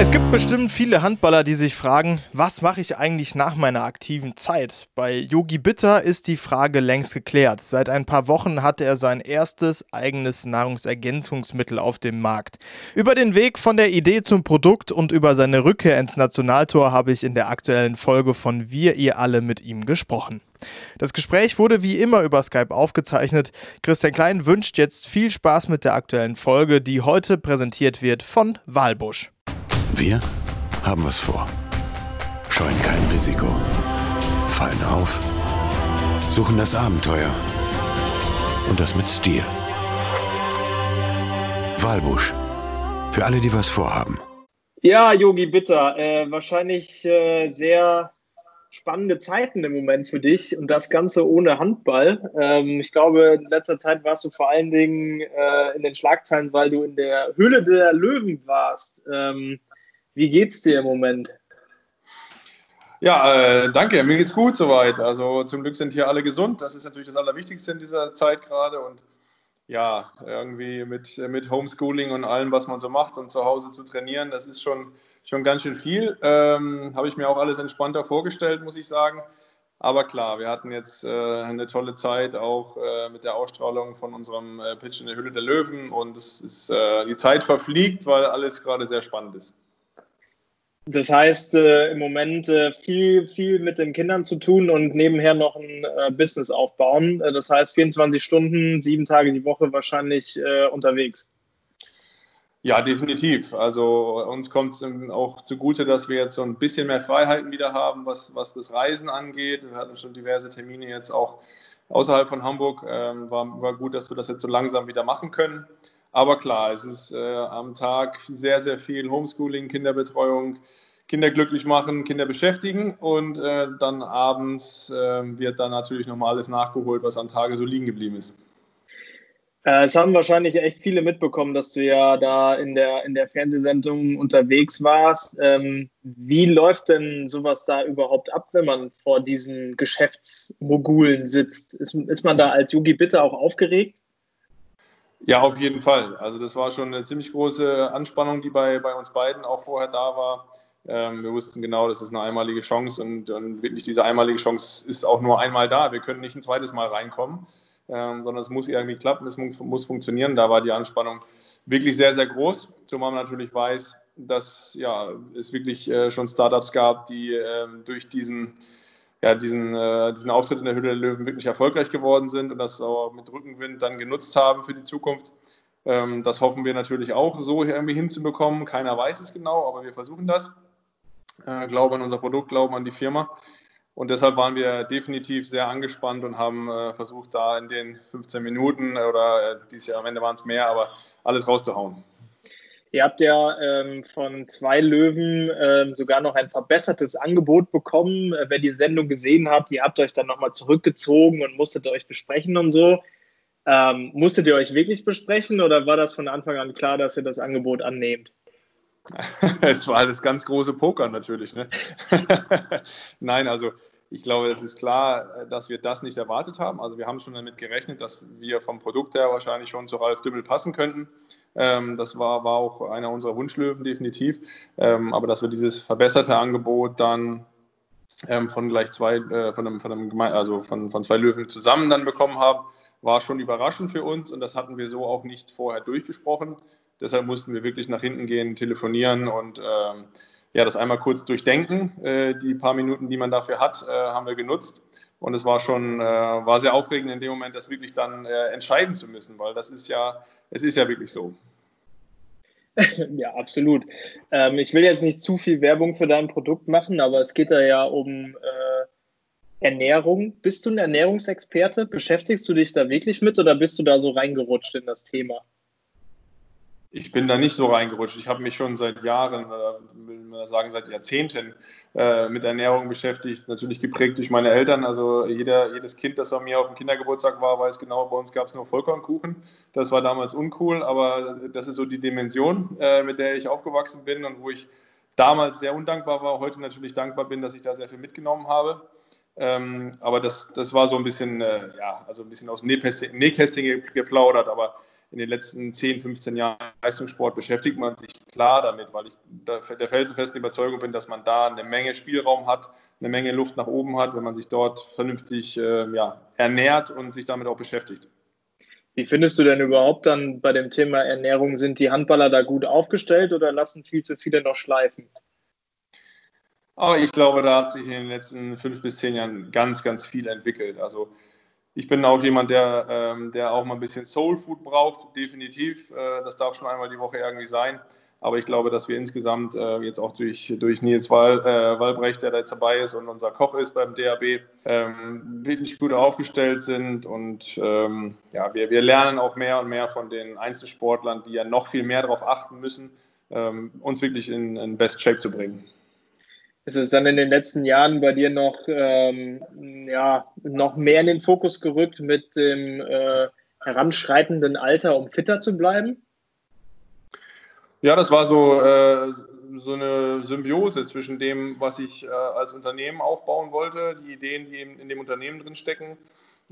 Es gibt bestimmt viele Handballer, die sich fragen, was mache ich eigentlich nach meiner aktiven Zeit? Bei Yogi Bitter ist die Frage längst geklärt. Seit ein paar Wochen hat er sein erstes eigenes Nahrungsergänzungsmittel auf dem Markt. Über den Weg von der Idee zum Produkt und über seine Rückkehr ins Nationaltor habe ich in der aktuellen Folge von Wir ihr alle mit ihm gesprochen. Das Gespräch wurde wie immer über Skype aufgezeichnet. Christian Klein wünscht jetzt viel Spaß mit der aktuellen Folge, die heute präsentiert wird von Walbusch. Wir haben was vor. Scheuen kein Risiko. Fallen auf. Suchen das Abenteuer. Und das mit Stil. Walbusch. Für alle, die was vorhaben. Ja, Yogi Bitter. Äh, wahrscheinlich äh, sehr spannende Zeiten im Moment für dich und das Ganze ohne Handball. Ähm, ich glaube, in letzter Zeit warst du vor allen Dingen äh, in den Schlagzeilen, weil du in der Höhle der Löwen warst. Ähm, wie geht's dir im Moment? Ja, äh, danke. Mir geht's gut soweit. Also zum Glück sind hier alle gesund. Das ist natürlich das Allerwichtigste in dieser Zeit gerade. Und ja, irgendwie mit, mit Homeschooling und allem, was man so macht und zu Hause zu trainieren, das ist schon, schon ganz schön viel. Ähm, Habe ich mir auch alles entspannter vorgestellt, muss ich sagen. Aber klar, wir hatten jetzt äh, eine tolle Zeit auch äh, mit der Ausstrahlung von unserem äh, Pitch in der Hülle der Löwen und es ist, äh, die Zeit verfliegt, weil alles gerade sehr spannend ist. Das heißt, äh, im Moment äh, viel, viel mit den Kindern zu tun und nebenher noch ein äh, Business aufbauen. Äh, das heißt, 24 Stunden, sieben Tage die Woche wahrscheinlich äh, unterwegs. Ja, definitiv. Also uns kommt es auch zugute, dass wir jetzt so ein bisschen mehr Freiheiten wieder haben, was, was das Reisen angeht. Wir hatten schon diverse Termine jetzt auch außerhalb von Hamburg. Ähm, war, war gut, dass wir das jetzt so langsam wieder machen können. Aber klar, es ist äh, am Tag sehr, sehr viel Homeschooling, Kinderbetreuung, Kinder glücklich machen, Kinder beschäftigen und äh, dann abends äh, wird dann natürlich nochmal alles nachgeholt, was am Tage so liegen geblieben ist. Äh, es haben wahrscheinlich echt viele mitbekommen, dass du ja da in der, in der Fernsehsendung unterwegs warst. Ähm, wie läuft denn sowas da überhaupt ab, wenn man vor diesen Geschäftsmogulen sitzt? Ist, ist man da als Yugi Bitte auch aufgeregt? Ja, auf jeden Fall. Also das war schon eine ziemlich große Anspannung, die bei, bei uns beiden auch vorher da war. Ähm, wir wussten genau, das ist eine einmalige Chance und, und, wirklich diese einmalige Chance ist auch nur einmal da. Wir können nicht ein zweites Mal reinkommen, ähm, sondern es muss irgendwie klappen, es muss, funktionieren. Da war die Anspannung wirklich sehr, sehr groß, zumal man natürlich weiß, dass ja, es wirklich äh, schon Startups gab, die äh, durch diesen ja, diesen, äh, diesen Auftritt in der Hülle der Löwen wirklich erfolgreich geworden sind und das auch mit Rückenwind dann genutzt haben für die Zukunft. Ähm, das hoffen wir natürlich auch so irgendwie hinzubekommen. Keiner weiß es genau, aber wir versuchen das. Äh, glauben an unser Produkt, glauben an die Firma. Und deshalb waren wir definitiv sehr angespannt und haben äh, versucht, da in den 15 Minuten oder äh, dieses Jahr am Ende waren es mehr, aber alles rauszuhauen. Ihr habt ja ähm, von zwei Löwen ähm, sogar noch ein verbessertes Angebot bekommen. Äh, wer die Sendung gesehen hat, ihr habt euch dann nochmal zurückgezogen und musstet euch besprechen und so. Ähm, musstet ihr euch wirklich besprechen oder war das von Anfang an klar, dass ihr das Angebot annehmt? es war das ganz große Poker natürlich. Ne? Nein, also ich glaube, es ist klar, dass wir das nicht erwartet haben. Also wir haben schon damit gerechnet, dass wir vom Produkt her wahrscheinlich schon zu Ralf Dümmel passen könnten. Ähm, das war, war auch einer unserer Wunschlöwen, definitiv. Ähm, aber dass wir dieses verbesserte Angebot dann ähm, von gleich zwei, äh, von, einem, von, einem also von, von zwei Löwen zusammen dann bekommen haben, war schon überraschend für uns und das hatten wir so auch nicht vorher durchgesprochen. Deshalb mussten wir wirklich nach hinten gehen, telefonieren und ähm, ja, das einmal kurz durchdenken. Äh, die paar Minuten, die man dafür hat, äh, haben wir genutzt. Und es war schon, äh, war sehr aufregend in dem Moment, das wirklich dann entscheiden zu müssen, weil das ist ja, es ist ja wirklich so. ja, absolut. Ähm, ich will jetzt nicht zu viel Werbung für dein Produkt machen, aber es geht da ja um äh, Ernährung. Bist du ein Ernährungsexperte? Beschäftigst du dich da wirklich mit oder bist du da so reingerutscht in das Thema? Ich bin da nicht so reingerutscht. Ich habe mich schon seit Jahren, oder will man sagen seit Jahrzehnten, äh, mit Ernährung beschäftigt. Natürlich geprägt durch meine Eltern. Also jeder, jedes Kind, das bei mir auf dem Kindergeburtstag war, weiß genau, bei uns gab es nur Vollkornkuchen. Das war damals uncool, aber das ist so die Dimension, äh, mit der ich aufgewachsen bin und wo ich damals sehr undankbar war, heute natürlich dankbar bin, dass ich da sehr viel mitgenommen habe. Ähm, aber das, das war so ein bisschen, äh, ja, also ein bisschen aus dem Nähkästchen geplaudert. Aber in den letzten 10, 15 Jahren Leistungssport beschäftigt man sich klar damit, weil ich der felsenfesten Überzeugung bin, dass man da eine Menge Spielraum hat, eine Menge Luft nach oben hat, wenn man sich dort vernünftig äh, ja, ernährt und sich damit auch beschäftigt. Wie findest du denn überhaupt dann bei dem Thema Ernährung? Sind die Handballer da gut aufgestellt oder lassen viel zu viele noch schleifen? Aber ich glaube, da hat sich in den letzten fünf bis zehn Jahren ganz, ganz viel entwickelt. Also ich bin auch jemand, der, ähm, der auch mal ein bisschen Soul Food braucht, definitiv. Äh, das darf schon einmal die Woche irgendwie sein. Aber ich glaube, dass wir insgesamt äh, jetzt auch durch, durch Nils Wal, äh, Walbrecht, der da jetzt dabei ist und unser Koch ist beim DAB, ähm, wirklich gut aufgestellt sind. Und ähm, ja, wir, wir lernen auch mehr und mehr von den Einzelsportlern, die ja noch viel mehr darauf achten müssen, ähm, uns wirklich in, in Best Shape zu bringen. Ist es dann in den letzten Jahren bei dir noch, ähm, ja, noch mehr in den Fokus gerückt mit dem äh, heranschreitenden Alter, um fitter zu bleiben? Ja, das war so, äh, so eine Symbiose zwischen dem, was ich äh, als Unternehmen aufbauen wollte, die Ideen, die in dem Unternehmen drin stecken,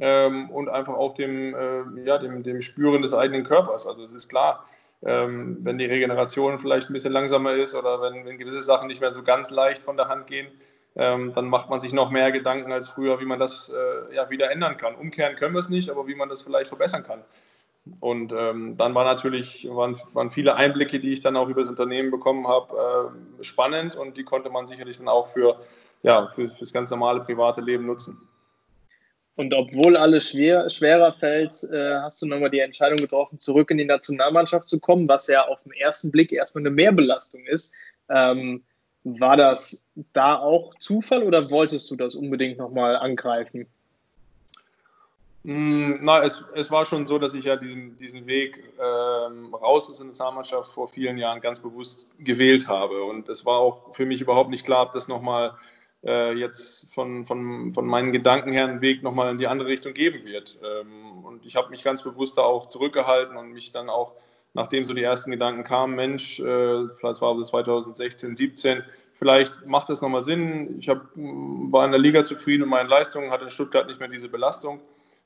ähm, und einfach auch dem, äh, ja, dem, dem Spüren des eigenen Körpers. Also es ist klar, ähm, wenn die Regeneration vielleicht ein bisschen langsamer ist oder wenn, wenn, gewisse Sachen nicht mehr so ganz leicht von der Hand gehen, ähm, dann macht man sich noch mehr Gedanken als früher, wie man das äh, ja, wieder ändern kann. Umkehren können wir es nicht, aber wie man das vielleicht verbessern kann. Und ähm, dann war natürlich, waren, waren, viele Einblicke, die ich dann auch über das Unternehmen bekommen habe, äh, spannend und die konnte man sicherlich dann auch für, ja, für, für das ganz normale private Leben nutzen. Und obwohl alles schwer, schwerer fällt, äh, hast du nochmal die Entscheidung getroffen, zurück in die Nationalmannschaft zu kommen, was ja auf den ersten Blick erstmal eine Mehrbelastung ist. Ähm, war das da auch Zufall oder wolltest du das unbedingt nochmal angreifen? Mm, na, es, es war schon so, dass ich ja diesen, diesen Weg ähm, raus aus der Nationalmannschaft vor vielen Jahren ganz bewusst gewählt habe. Und es war auch für mich überhaupt nicht klar, ob das nochmal äh, jetzt von, von, von meinen Gedanken her einen Weg nochmal in die andere Richtung geben wird. Ähm, und ich habe mich ganz bewusst da auch zurückgehalten und mich dann auch, nachdem so die ersten Gedanken kamen, Mensch, äh, vielleicht war es 2016, 17, vielleicht macht das nochmal Sinn. Ich hab, war in der Liga zufrieden mit meinen Leistungen, hatte in Stuttgart nicht mehr diese Belastung.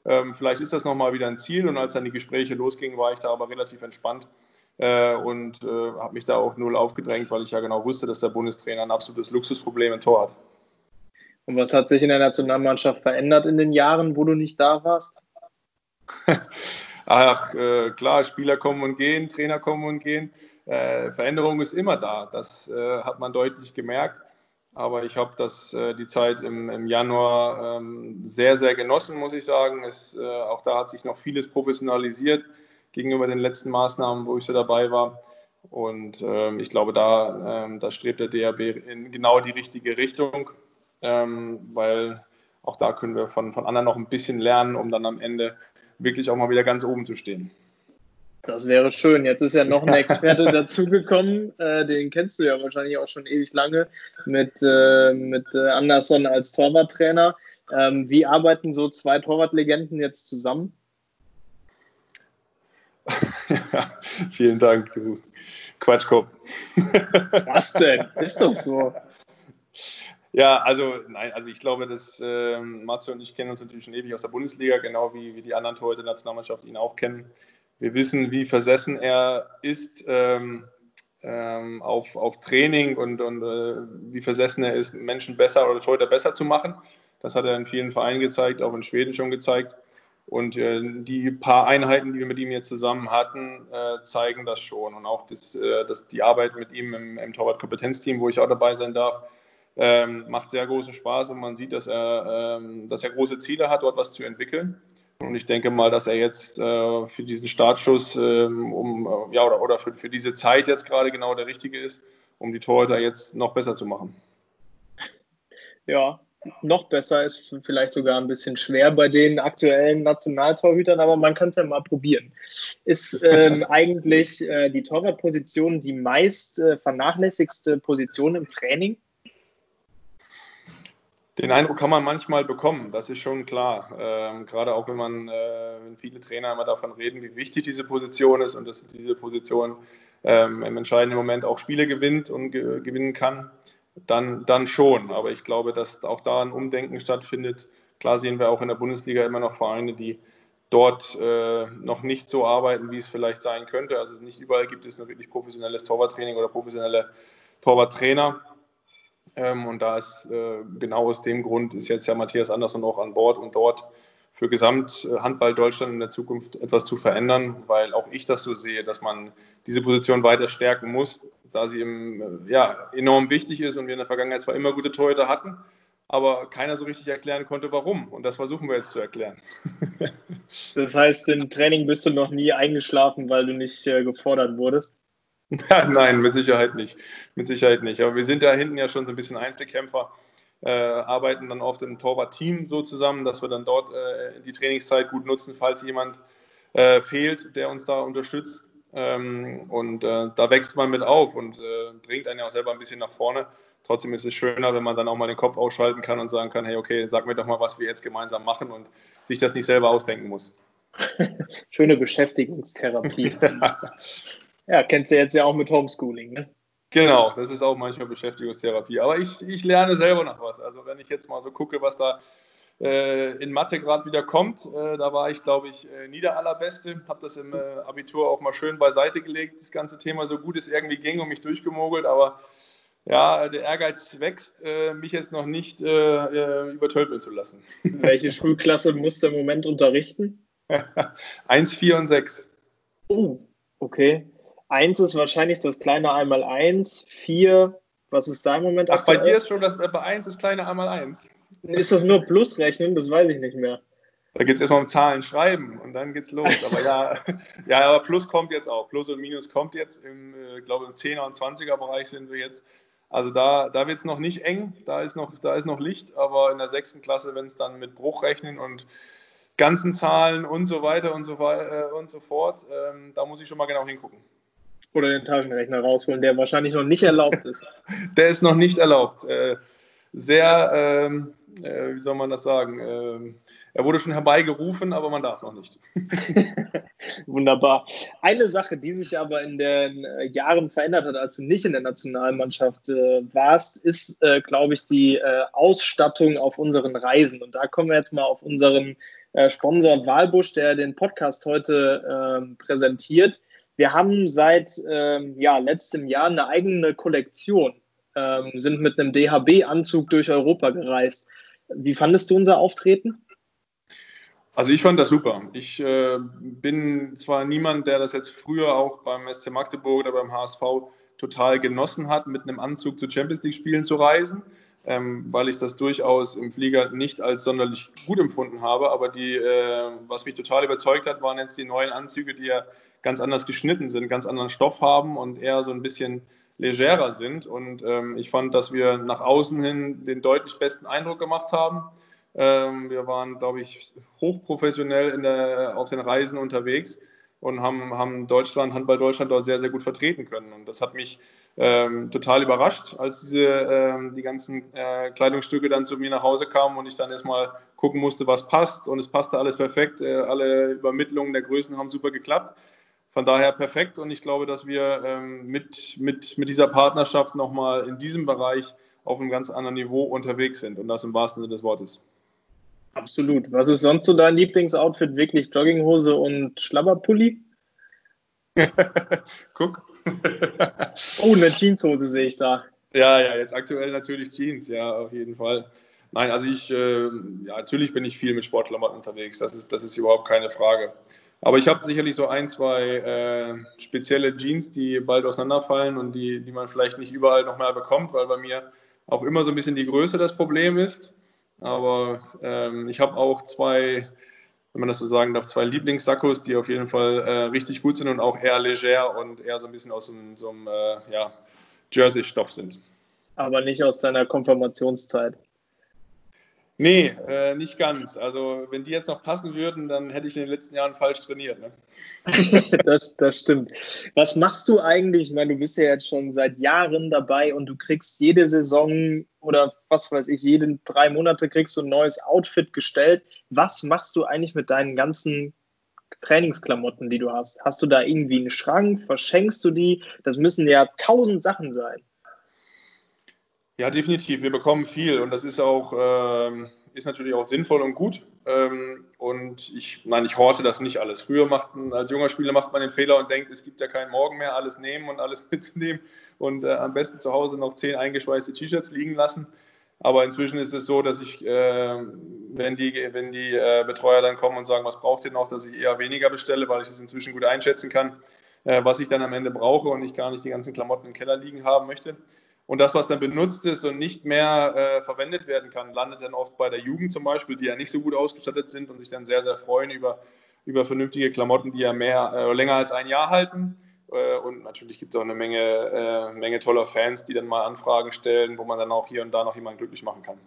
Ähm, vielleicht ist das nochmal wieder ein Ziel. Und als dann die Gespräche losgingen, war ich da aber relativ entspannt äh, und äh, habe mich da auch null aufgedrängt, weil ich ja genau wusste, dass der Bundestrainer ein absolutes Luxusproblem im Tor hat. Und was hat sich in der Nationalmannschaft verändert in den Jahren, wo du nicht da warst? Ach, äh, klar, Spieler kommen und gehen, Trainer kommen und gehen. Äh, Veränderung ist immer da. Das äh, hat man deutlich gemerkt. Aber ich habe das äh, die Zeit im, im Januar ähm, sehr, sehr genossen, muss ich sagen. Es, äh, auch da hat sich noch vieles professionalisiert gegenüber den letzten Maßnahmen, wo ich so dabei war. Und ähm, ich glaube, da, ähm, da strebt der DRB in genau die richtige Richtung ähm, weil auch da können wir von, von anderen noch ein bisschen lernen, um dann am Ende wirklich auch mal wieder ganz oben zu stehen. Das wäre schön. Jetzt ist ja noch ein Experte dazugekommen, äh, den kennst du ja wahrscheinlich auch schon ewig lange, mit, äh, mit äh, Anderson als Torwarttrainer. Ähm, wie arbeiten so zwei Torwartlegenden jetzt zusammen? ja, vielen Dank, du Quatschkopf. Was denn? Ist doch so. Ja, also nein, also ich glaube, dass äh, Matze und ich kennen uns natürlich schon ewig aus der Bundesliga, genau wie, wie die anderen Torhüter der Nationalmannschaft ihn auch kennen. Wir wissen, wie versessen er ist ähm, ähm, auf, auf Training und, und äh, wie versessen er ist, Menschen besser oder Torhüter besser zu machen. Das hat er in vielen Vereinen gezeigt, auch in Schweden schon gezeigt. Und äh, die paar Einheiten, die wir mit ihm jetzt zusammen hatten, äh, zeigen das schon. Und auch das, äh, das, die Arbeit mit ihm im, im Torwart-Kompetenzteam, wo ich auch dabei sein darf, ähm, macht sehr großen Spaß und man sieht, dass er, ähm, dass er große Ziele hat, dort was zu entwickeln. Und ich denke mal, dass er jetzt äh, für diesen Startschuss ähm, um, äh, ja, oder, oder für, für diese Zeit jetzt gerade genau der richtige ist, um die Torhüter jetzt noch besser zu machen. Ja, noch besser ist vielleicht sogar ein bisschen schwer bei den aktuellen Nationaltorhütern, aber man kann es ja mal probieren. Ist ähm, eigentlich äh, die Torwartposition die meist äh, vernachlässigste Position im Training? Den Eindruck kann man manchmal bekommen, das ist schon klar. Ähm, gerade auch wenn man, äh, wenn viele Trainer immer davon reden, wie wichtig diese Position ist und dass diese Position ähm, im entscheidenden Moment auch Spiele gewinnt und ge gewinnen kann, dann, dann schon. Aber ich glaube, dass auch da ein Umdenken stattfindet. Klar sehen wir auch in der Bundesliga immer noch Vereine, die dort äh, noch nicht so arbeiten, wie es vielleicht sein könnte. Also nicht überall gibt es ein wirklich professionelles Torwarttraining oder professionelle Torwarttrainer. Ähm, und da ist äh, genau aus dem Grund ist jetzt ja Matthias Andersson auch an Bord und dort für Gesamthandball Deutschland in der Zukunft etwas zu verändern, weil auch ich das so sehe, dass man diese Position weiter stärken muss, da sie im, ja, enorm wichtig ist und wir in der Vergangenheit zwar immer gute Torhüter hatten, aber keiner so richtig erklären konnte, warum. Und das versuchen wir jetzt zu erklären. das heißt, im Training bist du noch nie eingeschlafen, weil du nicht äh, gefordert wurdest? Nein, mit Sicherheit nicht. Mit Sicherheit nicht. Aber wir sind da hinten ja schon so ein bisschen Einzelkämpfer, äh, arbeiten dann oft im Torwart-Team so zusammen, dass wir dann dort äh, die Trainingszeit gut nutzen, falls jemand äh, fehlt, der uns da unterstützt. Ähm, und äh, da wächst man mit auf und äh, bringt einen ja auch selber ein bisschen nach vorne. Trotzdem ist es schöner, wenn man dann auch mal den Kopf ausschalten kann und sagen kann, hey, okay, sag mir doch mal, was wir jetzt gemeinsam machen und sich das nicht selber ausdenken muss. Schöne Beschäftigungstherapie. ja, kennst du jetzt ja auch mit Homeschooling, ne? Genau, das ist auch manchmal Beschäftigungstherapie. Aber ich, ich lerne selber noch was. Also wenn ich jetzt mal so gucke, was da äh, in Mathe gerade wieder kommt, äh, da war ich, glaube ich, äh, niederallerbeste. Habe das im äh, Abitur auch mal schön beiseite gelegt, das ganze Thema so gut es irgendwie ging und mich durchgemogelt. Aber ja, der Ehrgeiz wächst, äh, mich jetzt noch nicht äh, übertölpeln zu lassen. Welche Schulklasse musst du im Moment unterrichten? 1, 4 und 6. Oh, okay. 1 ist wahrscheinlich das kleine einmal 1, 4, was ist da im Moment? Ach, aktuell? bei dir ist schon das, bei 1 ist kleine einmal 1. Ist das nur Plusrechnen? Das weiß ich nicht mehr. Da geht es erstmal um Zahlen schreiben und dann geht's los. Aber ja, ja, aber Plus kommt jetzt auch. Plus und Minus kommt jetzt. Im, äh, glaube im 10er und 20er Bereich sind wir jetzt. Also da, da wird es noch nicht eng, da ist noch, da ist noch Licht, aber in der sechsten Klasse, wenn es dann mit Bruchrechnen und ganzen Zahlen und so weiter und so, äh, und so fort, ähm, da muss ich schon mal genau hingucken. Oder den Taschenrechner rausholen, der wahrscheinlich noch nicht erlaubt ist. der ist noch nicht erlaubt. Äh, sehr, ähm, äh, wie soll man das sagen, ähm, er wurde schon herbeigerufen, aber man darf noch nicht. Wunderbar. Eine Sache, die sich aber in den äh, Jahren verändert hat, als du nicht in der Nationalmannschaft äh, warst, ist, äh, glaube ich, die äh, Ausstattung auf unseren Reisen. Und da kommen wir jetzt mal auf unseren Sponsor Walbusch, der den Podcast heute ähm, präsentiert. Wir haben seit ähm, ja, letztem Jahr eine eigene Kollektion, ähm, sind mit einem DHB-Anzug durch Europa gereist. Wie fandest du unser Auftreten? Also ich fand das super. Ich äh, bin zwar niemand, der das jetzt früher auch beim SC Magdeburg oder beim HSV total genossen hat, mit einem Anzug zu Champions League Spielen zu reisen, ähm, weil ich das durchaus im Flieger nicht als sonderlich gut empfunden habe. Aber die, äh, was mich total überzeugt hat, waren jetzt die neuen Anzüge, die ja ganz anders geschnitten sind, ganz anderen Stoff haben und eher so ein bisschen legerer sind. Und ähm, ich fand, dass wir nach außen hin den deutlich besten Eindruck gemacht haben. Ähm, wir waren, glaube ich, hochprofessionell der, auf den Reisen unterwegs und haben, haben Deutschland, Handball Deutschland dort sehr, sehr gut vertreten können. Und das hat mich ähm, total überrascht, als diese, ähm, die ganzen äh, Kleidungsstücke dann zu mir nach Hause kamen und ich dann erstmal gucken musste, was passt. Und es passte alles perfekt. Äh, alle Übermittlungen der Größen haben super geklappt. Von daher perfekt. Und ich glaube, dass wir ähm, mit, mit, mit dieser Partnerschaft nochmal in diesem Bereich auf einem ganz anderen Niveau unterwegs sind. Und das im wahrsten Sinne des Wortes. Absolut. Was ist sonst so dein Lieblingsoutfit? Wirklich Jogginghose und Schlabberpulli? Guck. oh, eine Jeanshose sehe ich da. Ja, ja, jetzt aktuell natürlich Jeans, ja, auf jeden Fall. Nein, also ich, äh, ja, natürlich bin ich viel mit Sportklamotten unterwegs, das ist, das ist überhaupt keine Frage. Aber ich habe sicherlich so ein, zwei äh, spezielle Jeans, die bald auseinanderfallen und die, die man vielleicht nicht überall nochmal bekommt, weil bei mir auch immer so ein bisschen die Größe das Problem ist. Aber ähm, ich habe auch zwei, wenn man das so sagen darf, zwei Lieblingssackos, die auf jeden Fall äh, richtig gut sind und auch eher leger und eher so ein bisschen aus einem, so einem äh, ja, Jersey-Stoff sind. Aber nicht aus deiner Konfirmationszeit. Nee, äh, nicht ganz. Also wenn die jetzt noch passen würden, dann hätte ich in den letzten Jahren falsch trainiert. Ne? das, das stimmt. Was machst du eigentlich? Ich meine, du bist ja jetzt schon seit Jahren dabei und du kriegst jede Saison oder was weiß ich, jede drei Monate kriegst du ein neues Outfit gestellt. Was machst du eigentlich mit deinen ganzen Trainingsklamotten, die du hast? Hast du da irgendwie einen Schrank? Verschenkst du die? Das müssen ja tausend Sachen sein. Ja, definitiv. Wir bekommen viel und das ist auch, ähm, ist natürlich auch sinnvoll und gut. Ähm, und ich, nein, ich horte das nicht alles. Früher macht man, als junger Spieler macht man den Fehler und denkt, es gibt ja keinen Morgen mehr, alles nehmen und alles mitnehmen und äh, am besten zu Hause noch zehn eingeschweißte T-Shirts liegen lassen. Aber inzwischen ist es so, dass ich, äh, wenn die, wenn die äh, Betreuer dann kommen und sagen, was braucht ihr noch, dass ich eher weniger bestelle, weil ich das inzwischen gut einschätzen kann, äh, was ich dann am Ende brauche und ich gar nicht die ganzen Klamotten im Keller liegen haben möchte. Und das, was dann benutzt ist und nicht mehr äh, verwendet werden kann, landet dann oft bei der Jugend zum Beispiel, die ja nicht so gut ausgestattet sind und sich dann sehr, sehr freuen über, über vernünftige Klamotten, die ja mehr, äh, länger als ein Jahr halten. Äh, und natürlich gibt es auch eine Menge, äh, Menge toller Fans, die dann mal Anfragen stellen, wo man dann auch hier und da noch jemanden glücklich machen kann.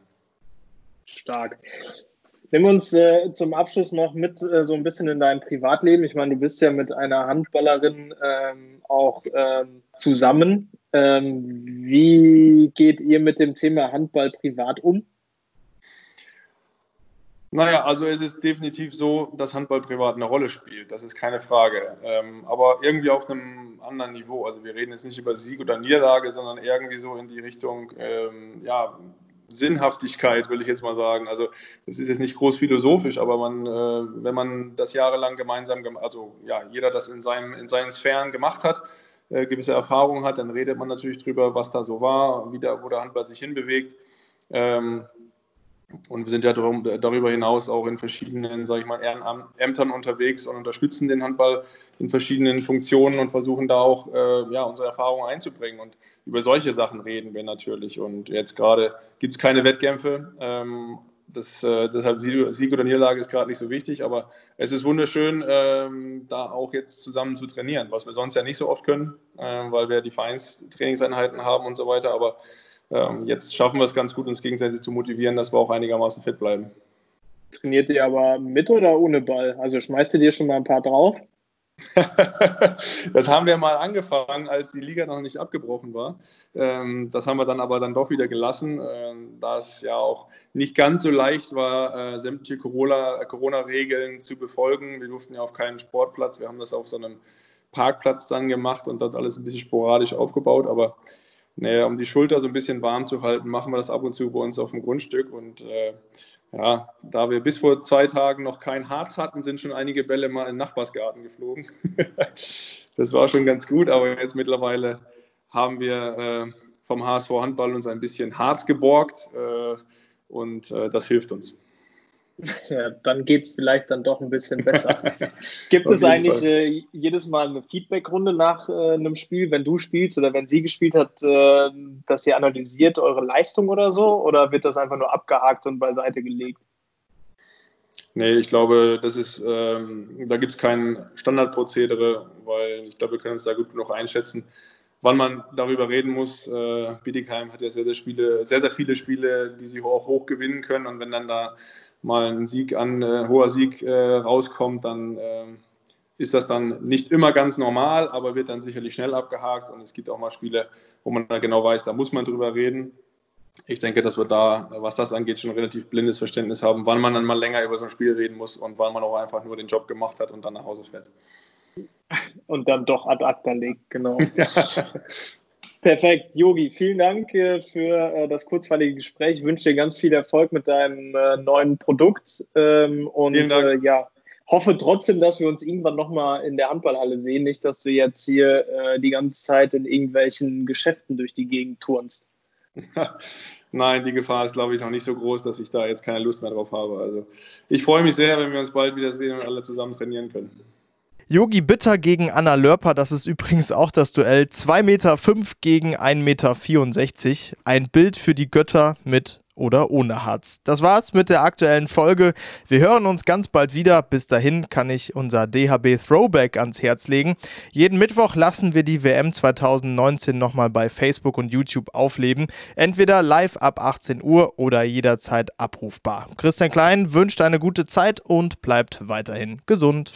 Stark. Nimm uns äh, zum Abschluss noch mit äh, so ein bisschen in dein Privatleben. Ich meine, du bist ja mit einer Handballerin ähm, auch ähm, zusammen. Ähm, wie geht ihr mit dem Thema Handball privat um? Naja, also es ist definitiv so, dass Handball privat eine Rolle spielt. Das ist keine Frage. Ähm, aber irgendwie auf einem anderen Niveau. Also wir reden jetzt nicht über Sieg oder Niederlage, sondern irgendwie so in die Richtung, ähm, ja, Sinnhaftigkeit, will ich jetzt mal sagen. Also das ist jetzt nicht groß philosophisch, aber man, äh, wenn man das jahrelang gemeinsam, also ja, jeder das in, seinem, in seinen Sphären gemacht hat, äh, gewisse Erfahrungen hat, dann redet man natürlich drüber, was da so war, wie der, wo der Handball sich hinbewegt. Ähm, und wir sind ja darüber hinaus auch in verschiedenen, sage ich mal, Ehrenämtern unterwegs und unterstützen den Handball in verschiedenen Funktionen und versuchen da auch äh, ja, unsere Erfahrungen einzubringen. Und über solche Sachen reden wir natürlich. Und jetzt gerade gibt es keine Wettkämpfe. Ähm, das, äh, deshalb Sieg oder Niederlage ist gerade nicht so wichtig, aber es ist wunderschön, ähm, da auch jetzt zusammen zu trainieren, was wir sonst ja nicht so oft können, äh, weil wir die Vereinstrainingseinheiten haben und so weiter. Aber ähm, jetzt schaffen wir es ganz gut, uns gegenseitig zu motivieren, dass wir auch einigermaßen fit bleiben. Trainiert ihr aber mit oder ohne Ball? Also schmeißt ihr dir schon mal ein paar drauf? das haben wir mal angefangen, als die Liga noch nicht abgebrochen war. Ähm, das haben wir dann aber dann doch wieder gelassen, ähm, da es ja auch nicht ganz so leicht war, äh, sämtliche Corona-Regeln zu befolgen. Wir durften ja auf keinen Sportplatz. Wir haben das auf so einem Parkplatz dann gemacht und dort alles ein bisschen sporadisch aufgebaut. Aber naja, um die Schulter so ein bisschen warm zu halten, machen wir das ab und zu bei uns auf dem Grundstück und äh, ja, da wir bis vor zwei Tagen noch kein Harz hatten, sind schon einige Bälle mal in den Nachbarsgarten geflogen. das war schon ganz gut, aber jetzt mittlerweile haben wir äh, vom HSV Handball uns ein bisschen Harz geborgt äh, und äh, das hilft uns. Ja, dann geht es vielleicht dann doch ein bisschen besser. Gibt es eigentlich äh, jedes Mal eine Feedback-Runde nach äh, einem Spiel, wenn du spielst oder wenn sie gespielt hat, äh, dass ihr analysiert eure Leistung oder so? Oder wird das einfach nur abgehakt und beiseite gelegt? Nee, ich glaube, das ist, ähm, da gibt es kein Standardprozedere, weil ich glaube, wir können uns da gut genug einschätzen, wann man darüber reden muss. Äh, Bietigheim hat ja sehr, sehr, Spiele, sehr, sehr viele Spiele, die sie auch hoch gewinnen können. Und wenn dann da mal ein Sieg an, äh, hoher Sieg äh, rauskommt, dann äh, ist das dann nicht immer ganz normal, aber wird dann sicherlich schnell abgehakt. Und es gibt auch mal Spiele, wo man da genau weiß, da muss man drüber reden. Ich denke, dass wir da, was das angeht, schon ein relativ blindes Verständnis haben, wann man dann mal länger über so ein Spiel reden muss und wann man auch einfach nur den Job gemacht hat und dann nach Hause fährt. Und dann doch ad acta legt, genau. Perfekt, Yogi, vielen Dank äh, für äh, das kurzweilige Gespräch. Ich wünsche dir ganz viel Erfolg mit deinem äh, neuen Produkt ähm, und ja, hoffe trotzdem, dass wir uns irgendwann nochmal in der Handballhalle sehen. Nicht, dass du jetzt hier die ganze Zeit in irgendwelchen Geschäften durch die Gegend turnst. Nein, die Gefahr ist, glaube ich, noch nicht so groß, dass ich da jetzt keine Lust mehr drauf habe. Also ich freue mich sehr, wenn wir uns bald wieder sehen und alle zusammen trainieren können. Yogi Bitter gegen Anna Lörper, das ist übrigens auch das Duell. 2,5 Meter gegen 1,64 Meter. Ein Bild für die Götter mit oder ohne Harz. Das war's mit der aktuellen Folge. Wir hören uns ganz bald wieder. Bis dahin kann ich unser DHB Throwback ans Herz legen. Jeden Mittwoch lassen wir die WM 2019 nochmal bei Facebook und YouTube aufleben. Entweder live ab 18 Uhr oder jederzeit abrufbar. Christian Klein wünscht eine gute Zeit und bleibt weiterhin gesund.